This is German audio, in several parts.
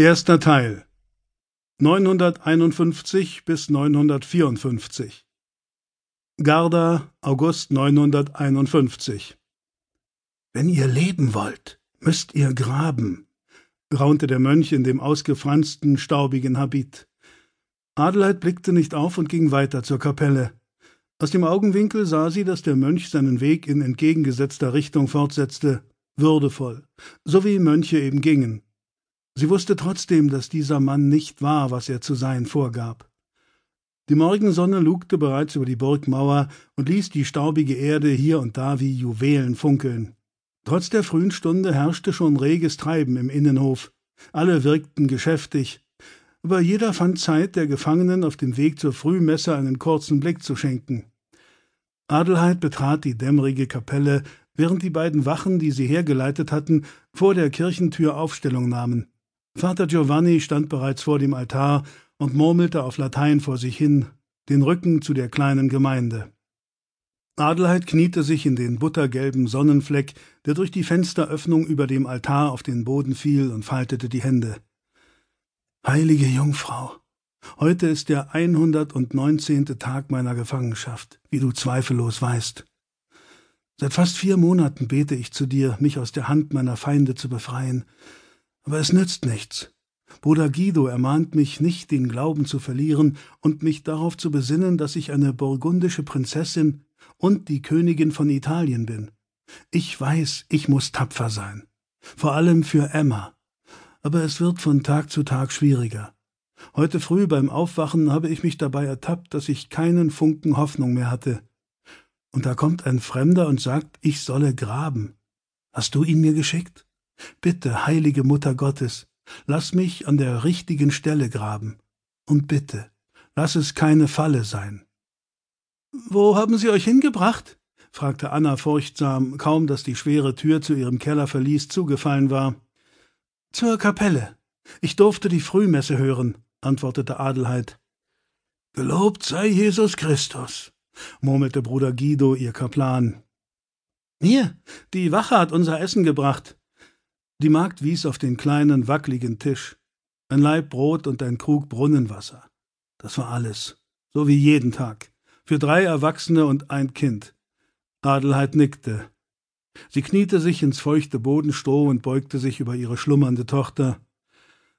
Erster Teil 951 bis 954 Garda, August 951 Wenn ihr leben wollt, müsst ihr graben, raunte der Mönch in dem ausgefransten, staubigen Habit. Adelheid blickte nicht auf und ging weiter zur Kapelle. Aus dem Augenwinkel sah sie, dass der Mönch seinen Weg in entgegengesetzter Richtung fortsetzte, würdevoll, so wie Mönche eben gingen. Sie wusste trotzdem, dass dieser Mann nicht war, was er zu sein vorgab. Die Morgensonne lugte bereits über die Burgmauer und ließ die staubige Erde hier und da wie Juwelen funkeln. Trotz der frühen Stunde herrschte schon reges Treiben im Innenhof. Alle wirkten geschäftig, aber jeder fand Zeit, der Gefangenen auf dem Weg zur Frühmesse einen kurzen Blick zu schenken. Adelheid betrat die dämmerige Kapelle, während die beiden Wachen, die sie hergeleitet hatten, vor der Kirchentür Aufstellung nahmen. Vater Giovanni stand bereits vor dem Altar und murmelte auf Latein vor sich hin, den Rücken zu der kleinen Gemeinde. Adelheid kniete sich in den buttergelben Sonnenfleck, der durch die Fensteröffnung über dem Altar auf den Boden fiel, und faltete die Hände. Heilige Jungfrau, heute ist der einhundertneunzehnte Tag meiner Gefangenschaft, wie du zweifellos weißt. Seit fast vier Monaten bete ich zu dir, mich aus der Hand meiner Feinde zu befreien, aber es nützt nichts. Bruder Guido ermahnt mich, nicht den Glauben zu verlieren und mich darauf zu besinnen, dass ich eine burgundische Prinzessin und die Königin von Italien bin. Ich weiß, ich muss tapfer sein. Vor allem für Emma. Aber es wird von Tag zu Tag schwieriger. Heute früh beim Aufwachen habe ich mich dabei ertappt, dass ich keinen Funken Hoffnung mehr hatte. Und da kommt ein Fremder und sagt, ich solle graben. Hast du ihn mir geschickt? Bitte, heilige Mutter Gottes, lass mich an der richtigen Stelle graben. Und bitte, lass es keine Falle sein. Wo haben Sie euch hingebracht? fragte Anna furchtsam, kaum dass die schwere Tür zu ihrem Kellerverlies zugefallen war. Zur Kapelle. Ich durfte die Frühmesse hören, antwortete Adelheid. Gelobt sei Jesus Christus, murmelte Bruder Guido, ihr Kaplan. Hier, die Wache hat unser Essen gebracht, die Magd wies auf den kleinen, wackligen Tisch. Ein Laib Brot und ein Krug Brunnenwasser. Das war alles. So wie jeden Tag. Für drei Erwachsene und ein Kind. Adelheid nickte. Sie kniete sich ins feuchte Bodenstroh und beugte sich über ihre schlummernde Tochter.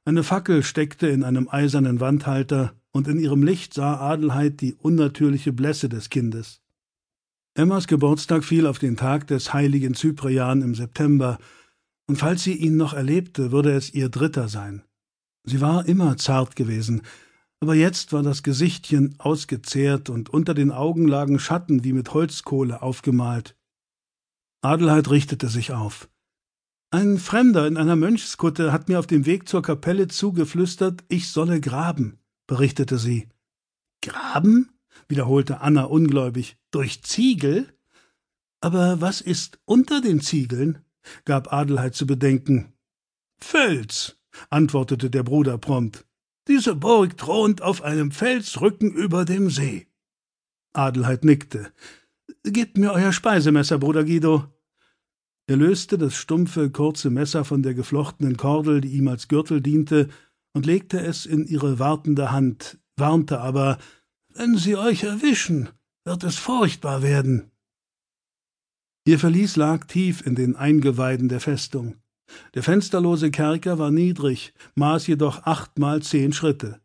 Eine Fackel steckte in einem eisernen Wandhalter, und in ihrem Licht sah Adelheid die unnatürliche Blässe des Kindes. Emmas Geburtstag fiel auf den Tag des heiligen Cyprian im September, und falls sie ihn noch erlebte, würde es ihr dritter sein. Sie war immer zart gewesen, aber jetzt war das Gesichtchen ausgezehrt und unter den Augen lagen Schatten wie mit Holzkohle aufgemalt. Adelheid richtete sich auf. Ein Fremder in einer Mönchskutte hat mir auf dem Weg zur Kapelle zugeflüstert, ich solle graben, berichtete sie. Graben? wiederholte Anna ungläubig. Durch Ziegel? Aber was ist unter den Ziegeln? Gab Adelheid zu bedenken. Fels, antwortete der Bruder prompt. Diese Burg thront auf einem Felsrücken über dem See. Adelheid nickte. Gebt mir euer Speisemesser, Bruder Guido. Er löste das stumpfe, kurze Messer von der geflochtenen Kordel, die ihm als Gürtel diente, und legte es in ihre wartende Hand, warnte aber Wenn sie euch erwischen, wird es furchtbar werden. Ihr Verlies lag tief in den Eingeweiden der Festung. Der fensterlose Kerker war niedrig, maß jedoch achtmal zehn Schritte.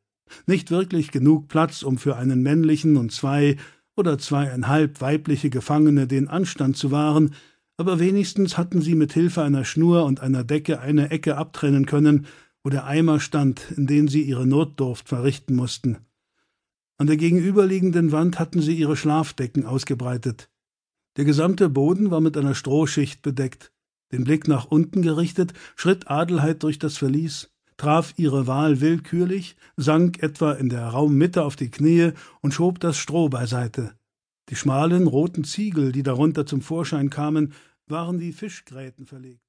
Nicht wirklich genug Platz, um für einen männlichen und zwei oder zweieinhalb weibliche Gefangene den Anstand zu wahren, aber wenigstens hatten sie mit Hilfe einer Schnur und einer Decke eine Ecke abtrennen können, wo der Eimer stand, in den sie ihre Notdurft verrichten mussten. An der gegenüberliegenden Wand hatten sie ihre Schlafdecken ausgebreitet. Der gesamte Boden war mit einer Strohschicht bedeckt. Den Blick nach unten gerichtet, schritt Adelheid durch das Verlies, traf ihre Wahl willkürlich, sank etwa in der Raummitte auf die Knie und schob das Stroh beiseite. Die schmalen roten Ziegel, die darunter zum Vorschein kamen, waren wie Fischgräten verlegt.